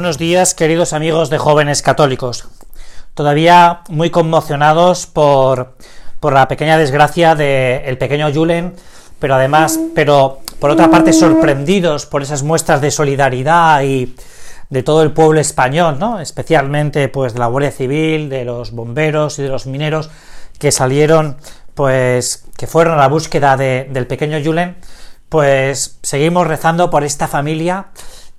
buenos días, queridos amigos de jóvenes católicos. Todavía muy conmocionados por, por la pequeña desgracia del pequeño Julen, pero además, pero por otra parte sorprendidos por esas muestras de solidaridad y de todo el pueblo español, ¿no? Especialmente pues de la Guardia Civil, de los bomberos y de los mineros que salieron, pues, que fueron a la búsqueda del pequeño Julen, pues seguimos rezando por esta familia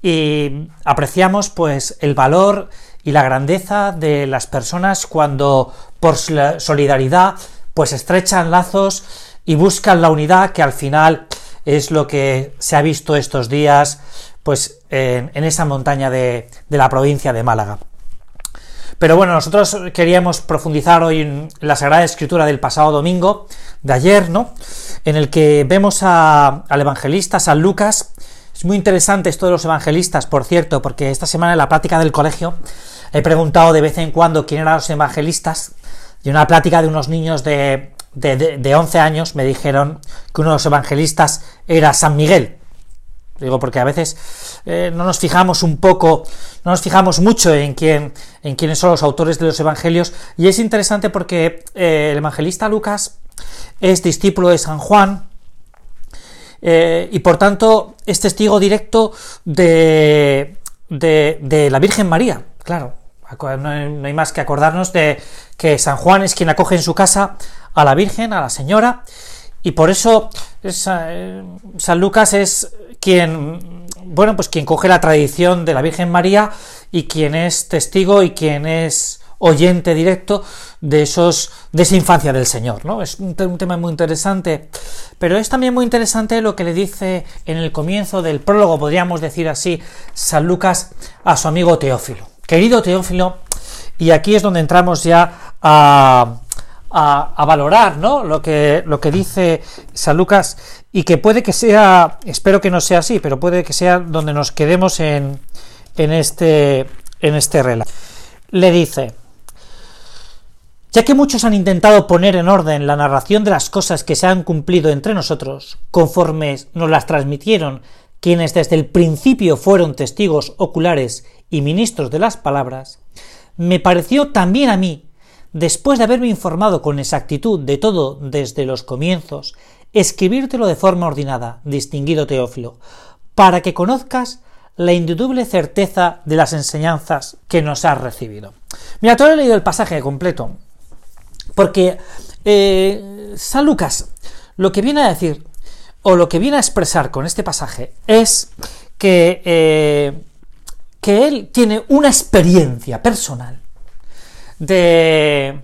y apreciamos pues el valor y la grandeza de las personas cuando por solidaridad pues estrechan lazos y buscan la unidad que al final es lo que se ha visto estos días pues en, esa montaña de, de, la provincia de Málaga. Pero bueno, nosotros queríamos profundizar hoy en la Sagrada Escritura del pasado domingo, de ayer, ¿no? En el que vemos al evangelista San Lucas es muy interesante esto de los evangelistas, por cierto, porque esta semana en la plática del colegio he preguntado de vez en cuando quién eran los evangelistas y una plática de unos niños de, de, 11 años me dijeron que uno de los evangelistas era San Miguel. Digo, porque a veces eh, no nos fijamos un poco, no nos fijamos mucho en quién, quiénes son los autores de los evangelios, y es interesante porque eh, el evangelista Lucas es discípulo de San Juan, eh, y por tanto es testigo directo de, de, la Virgen María, claro. No hay, más que acordarnos de que San Juan es quien acoge en su casa a la Virgen, a la Señora, y por eso eh, San Lucas es quien, bueno, pues quien coge la tradición de la Virgen María y quien es testigo y quien es oyente directo de esos de esa infancia del Señor, ¿no? Es un, tema muy interesante, pero es también muy interesante lo que le dice en el comienzo del prólogo, podríamos decir así, San Lucas a su amigo Teófilo. Querido Teófilo, y aquí es donde entramos ya a, valorar ¿no? lo, que, lo que dice San Lucas y que puede que sea, espero que no sea así, pero puede que sea donde nos quedemos en este, en este relato. Le dice, ya que muchos han intentado poner en orden la narración de las cosas que se han cumplido entre nosotros, conforme nos las transmitieron quienes desde el principio fueron testigos oculares y ministros de las palabras, me pareció también a mí, después de haberme informado con exactitud de todo desde los comienzos, escribírtelo de forma ordenada, distinguido Teófilo, para que conozcas la indudible certeza de las enseñanzas que nos has recibido. Mira, todo he leído el pasaje completo, porque eh, San Lucas lo que viene a decir, o lo que viene a expresar con este pasaje, es que, eh, que él tiene una experiencia personal de,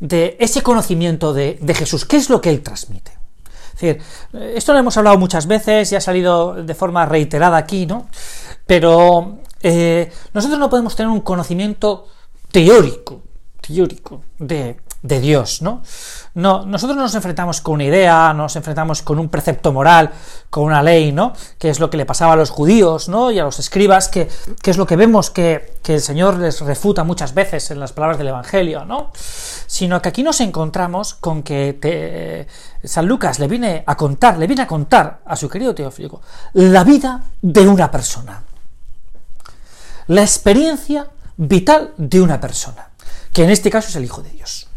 de ese conocimiento de, Jesús. ¿Qué es lo que él transmite? Es decir, esto lo hemos hablado muchas veces y ha salido de forma reiterada aquí, ¿no? Pero eh, nosotros no podemos tener un conocimiento teórico, teórico de, de Dios, ¿no? No, nosotros nos enfrentamos con una idea, nos enfrentamos con un precepto moral, con una ley, ¿no? Que es lo que le pasaba a los judíos, ¿no? Y a los escribas, que, es lo que vemos que, el Señor les refuta muchas veces en las palabras del Evangelio, ¿no? Sino que aquí nos encontramos con que San Lucas le viene a contar, le viene a contar a su querido Teófilo la vida de una persona. La experiencia vital de una persona, que en este caso es el Hijo de Dios.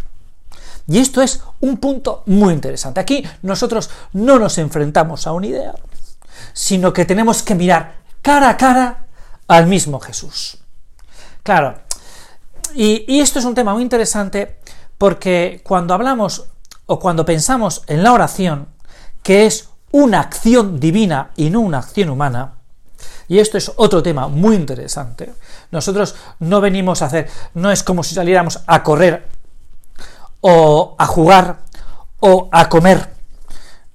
Y esto es un punto muy interesante. Aquí nosotros no nos enfrentamos a una idea, sino que tenemos que mirar cara a cara al mismo Jesús. Claro, y, esto es un tema muy interesante porque cuando hablamos o cuando pensamos en la oración, que es una acción divina y no una acción humana, y esto es otro tema muy interesante. Nosotros no venimos a hacer, no es como si saliéramos a correr o a jugar o a comer.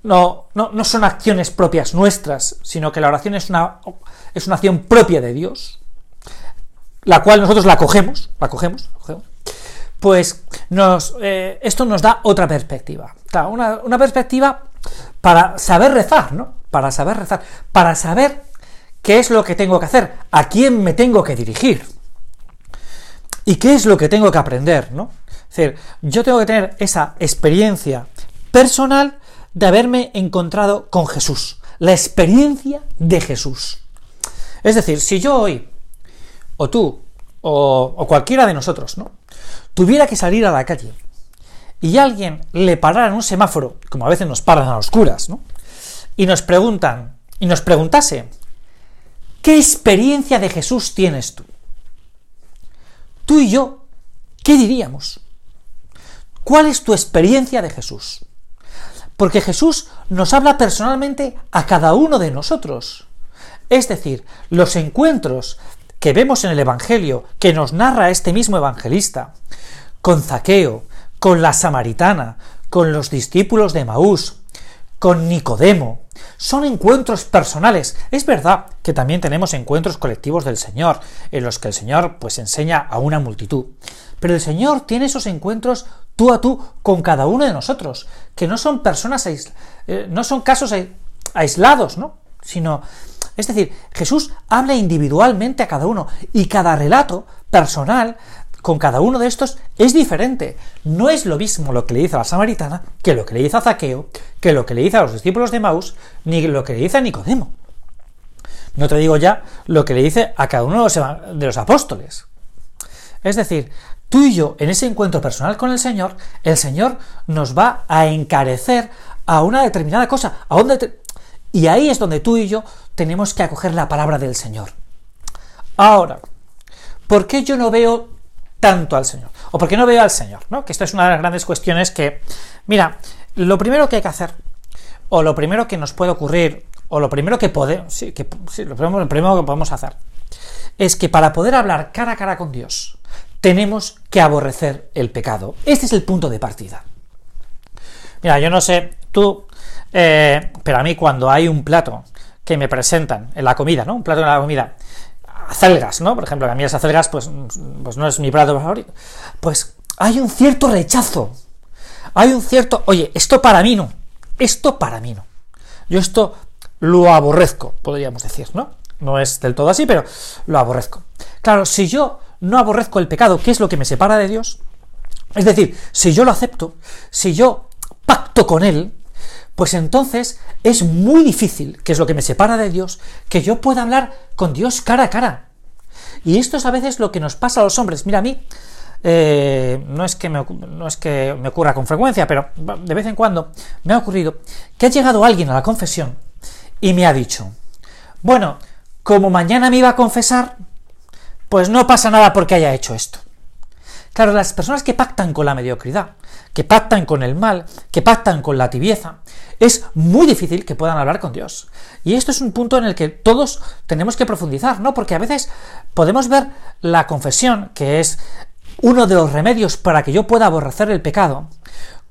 No, no, no son acciones propias nuestras, sino que la oración es una, es una acción propia de Dios, la cual nosotros la cogemos, la cogemos, pues nos, eh, esto nos da otra perspectiva. una, una perspectiva para saber rezar, ¿no? Para saber rezar, para saber qué es lo que tengo que hacer, a quién me tengo que dirigir y qué es lo que tengo que aprender, ¿no? Es decir, yo tengo que tener esa experiencia personal de haberme encontrado con Jesús, la experiencia de Jesús. Es decir, si yo hoy o tú, o, cualquiera de nosotros, ¿no? Tuviera que salir a la calle y alguien le parara en un semáforo, como a veces nos paran a oscuras, ¿no? Y nos preguntan, y nos preguntase, ¿qué experiencia de Jesús tienes tú? Tú y yo, ¿qué diríamos? ¿Cuál es tu experiencia de Jesús? Porque Jesús nos habla personalmente a cada uno de nosotros. Es decir, los encuentros que vemos en el Evangelio, que nos narra este mismo evangelista, con Zaqueo, con la samaritana, con los discípulos de Maús, con Nicodemo, son encuentros personales. Es verdad que también tenemos encuentros colectivos del Señor, en los que el Señor pues enseña a una multitud. Pero el Señor tiene esos encuentros tú a tú con cada uno de nosotros, que no son personas eh, no son casos aislados, ¿no? Sino es decir, Jesús habla individualmente a cada uno y cada relato personal con cada uno de estos es diferente. No es lo mismo lo que le dice a la samaritana que lo que le dice a Zaqueo, que lo que le dice a los discípulos de Maus, ni lo que le dice a Nicodemo. No te digo ya lo que le dice a cada uno de los apóstoles. Es decir, tú y yo, en ese encuentro personal con el Señor, el Señor nos va a encarecer a una determinada cosa, y ahí es donde tú y yo tenemos que acoger la palabra del Señor. Ahora, ¿por qué yo no veo tanto al Señor? ¿O por qué no veo al Señor? ¿no? Que esta es una de las grandes cuestiones que, mira, lo primero que hay que hacer, o lo primero que nos puede ocurrir, o lo primero que podemos, sí, que, lo, primero, primero que podemos hacer, es que para poder hablar cara a cara con Dios, tenemos que aborrecer el pecado. Este es el punto de partida. Mira, yo no sé, tú eh, pero a mí cuando hay un plato que me presentan en la comida, ¿no? Un plato en la comida, acelgas, ¿no? Por ejemplo, que a mí las acelgas, pues, pues no es mi plato favorito. Pues hay un cierto rechazo. Hay un cierto, oye, esto para mí no. Esto para mí no. Yo esto lo aborrezco, podríamos decir, ¿no? No es del todo así, pero lo aborrezco. Claro, si yo no aborrezco el pecado, ¿qué es lo que me separa de Dios? Es decir, si yo lo acepto, si yo pacto con Él, pues entonces es muy difícil, que es lo que me separa de Dios, que yo pueda hablar con Dios cara a cara. Y esto es a veces lo que nos pasa a los hombres. Mira, a mí eh, no, es que me, no es que me ocurra con frecuencia, pero de vez en cuando me ha ocurrido que ha llegado alguien a la confesión y me ha dicho, bueno, como mañana me iba a confesar, pues no pasa nada porque haya hecho esto. Claro, las personas que pactan con la mediocridad, que pactan con el mal, que pactan con la tibieza, es muy difícil que puedan hablar con Dios. Y esto es un punto en el que todos tenemos que profundizar, ¿no? Porque a veces podemos ver la confesión, que es uno de los remedios para que yo pueda aborrecer el pecado,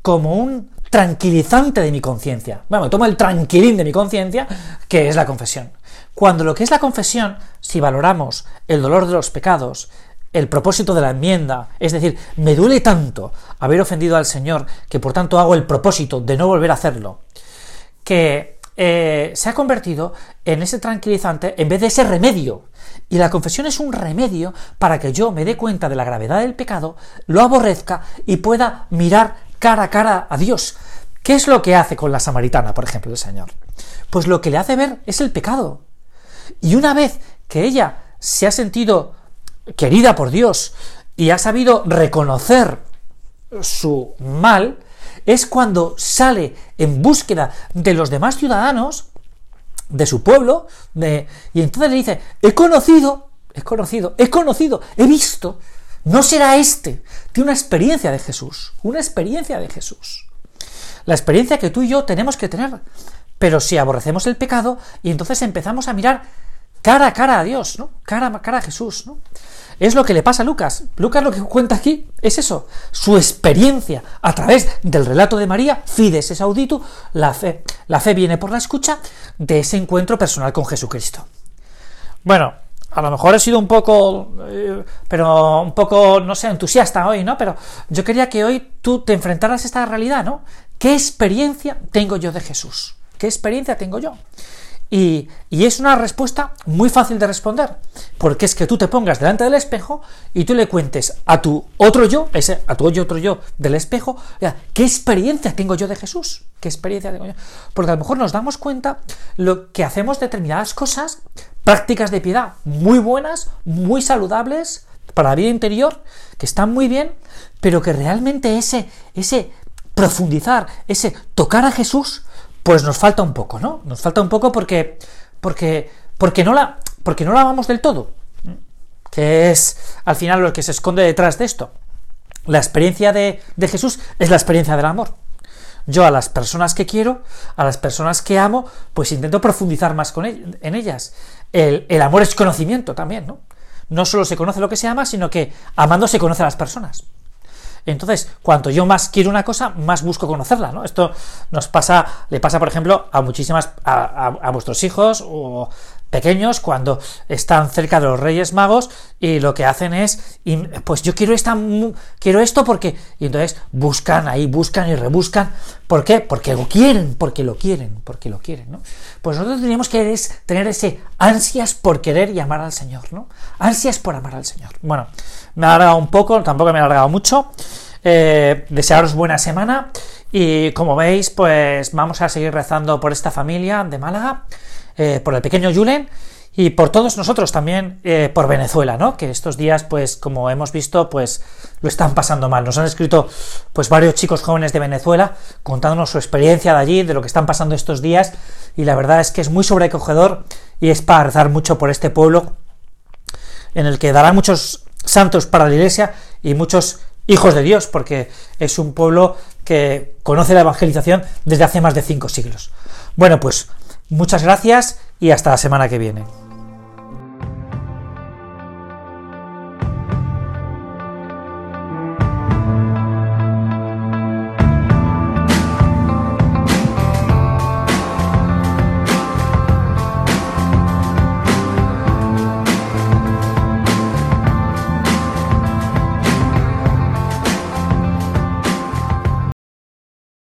como un tranquilizante de mi conciencia. Bueno, tomo el tranquilín de mi conciencia, que es la confesión. Cuando lo que es la confesión, si valoramos el dolor de los pecados, el propósito de la enmienda, es decir, me duele tanto haber ofendido al Señor que por tanto hago el propósito de no volver a hacerlo, que eh, se ha convertido en ese tranquilizante en vez de ese remedio. Y la confesión es un remedio para que yo me dé cuenta de la gravedad del pecado, lo aborrezca y pueda mirar cara a cara a Dios. ¿Qué es lo que hace con la samaritana, por ejemplo, el Señor? Pues lo que le hace ver es el pecado. Y una vez que ella se ha sentido querida por Dios y ha sabido reconocer su mal, es cuando sale en búsqueda de los demás ciudadanos de su pueblo, y entonces le dice, he conocido, he conocido, he conocido, he visto, no será este, tiene una experiencia de Jesús, una experiencia de Jesús. La experiencia que tú y yo tenemos que tener, pero si aborrecemos el pecado y entonces empezamos a mirar cara a cara a Dios, ¿no? Cara a cara a Jesús, ¿no? Es lo que le pasa a Lucas. Lucas lo que cuenta aquí es eso, su experiencia a través del relato de María, fides es audito, la fe, la fe viene por la escucha de ese encuentro personal con Jesucristo. Bueno, a lo mejor he sido un poco, eh, pero un poco, no sé, entusiasta hoy, ¿no? Pero yo quería que hoy tú te enfrentaras a esta realidad, ¿no? ¿Qué experiencia tengo yo de Jesús? ¿Qué experiencia tengo yo? Y, es una respuesta muy fácil de responder, porque es que tú te pongas delante del espejo y tú le cuentes a tu otro yo, ese, a tu otro yo del espejo, ¿qué experiencia tengo yo de Jesús? ¿Qué experiencia tengo yo? Porque a lo mejor nos damos cuenta lo que hacemos determinadas cosas, prácticas de piedad muy buenas, muy saludables para la vida interior, que están muy bien, pero que realmente ese, ese profundizar, ese tocar a Jesús, pues nos falta un poco, ¿no? Nos falta un poco porque, porque, porque, no, la, porque no la vamos del todo, que es al final lo que se esconde detrás de esto. La experiencia de, Jesús es la experiencia del amor. Yo a las personas que quiero, a las personas que amo, pues intento profundizar más con en ellas. El, el, amor es conocimiento también, ¿no? No solo se conoce lo que se ama, sino que amando se conoce a las personas. Entonces, cuanto yo más quiero una cosa, más busco conocerla, ¿no? Esto nos pasa, le pasa, por ejemplo, a muchísimas, a, vuestros hijos o pequeños cuando están cerca de los Reyes Magos y lo que hacen es, pues yo quiero esta, quiero esto porque, y entonces buscan ahí, buscan y rebuscan, ¿por qué? Porque lo quieren, porque lo quieren, porque lo quieren, ¿no? Pues nosotros tenemos que tener ese ansias por querer y amar al Señor, ¿no? Ansias por amar al Señor. Bueno, me ha alargado un poco, tampoco me ha alargado mucho. Eh, desearos buena semana y como veis, pues vamos a seguir rezando por esta familia de Málaga eh, por el pequeño Julen y por todos nosotros también eh, por Venezuela, ¿no? Que estos días, pues, como hemos visto, pues lo están pasando mal. Nos han escrito, pues, varios chicos jóvenes de Venezuela contándonos su experiencia de allí, de lo que están pasando estos días, y la verdad es que es muy sobrecogedor y es para rezar mucho por este pueblo en el que dará muchos santos para la iglesia y muchos hijos de Dios, porque es un pueblo que conoce la evangelización desde hace más de cinco siglos. Bueno, pues Muchas gracias y hasta la semana que viene.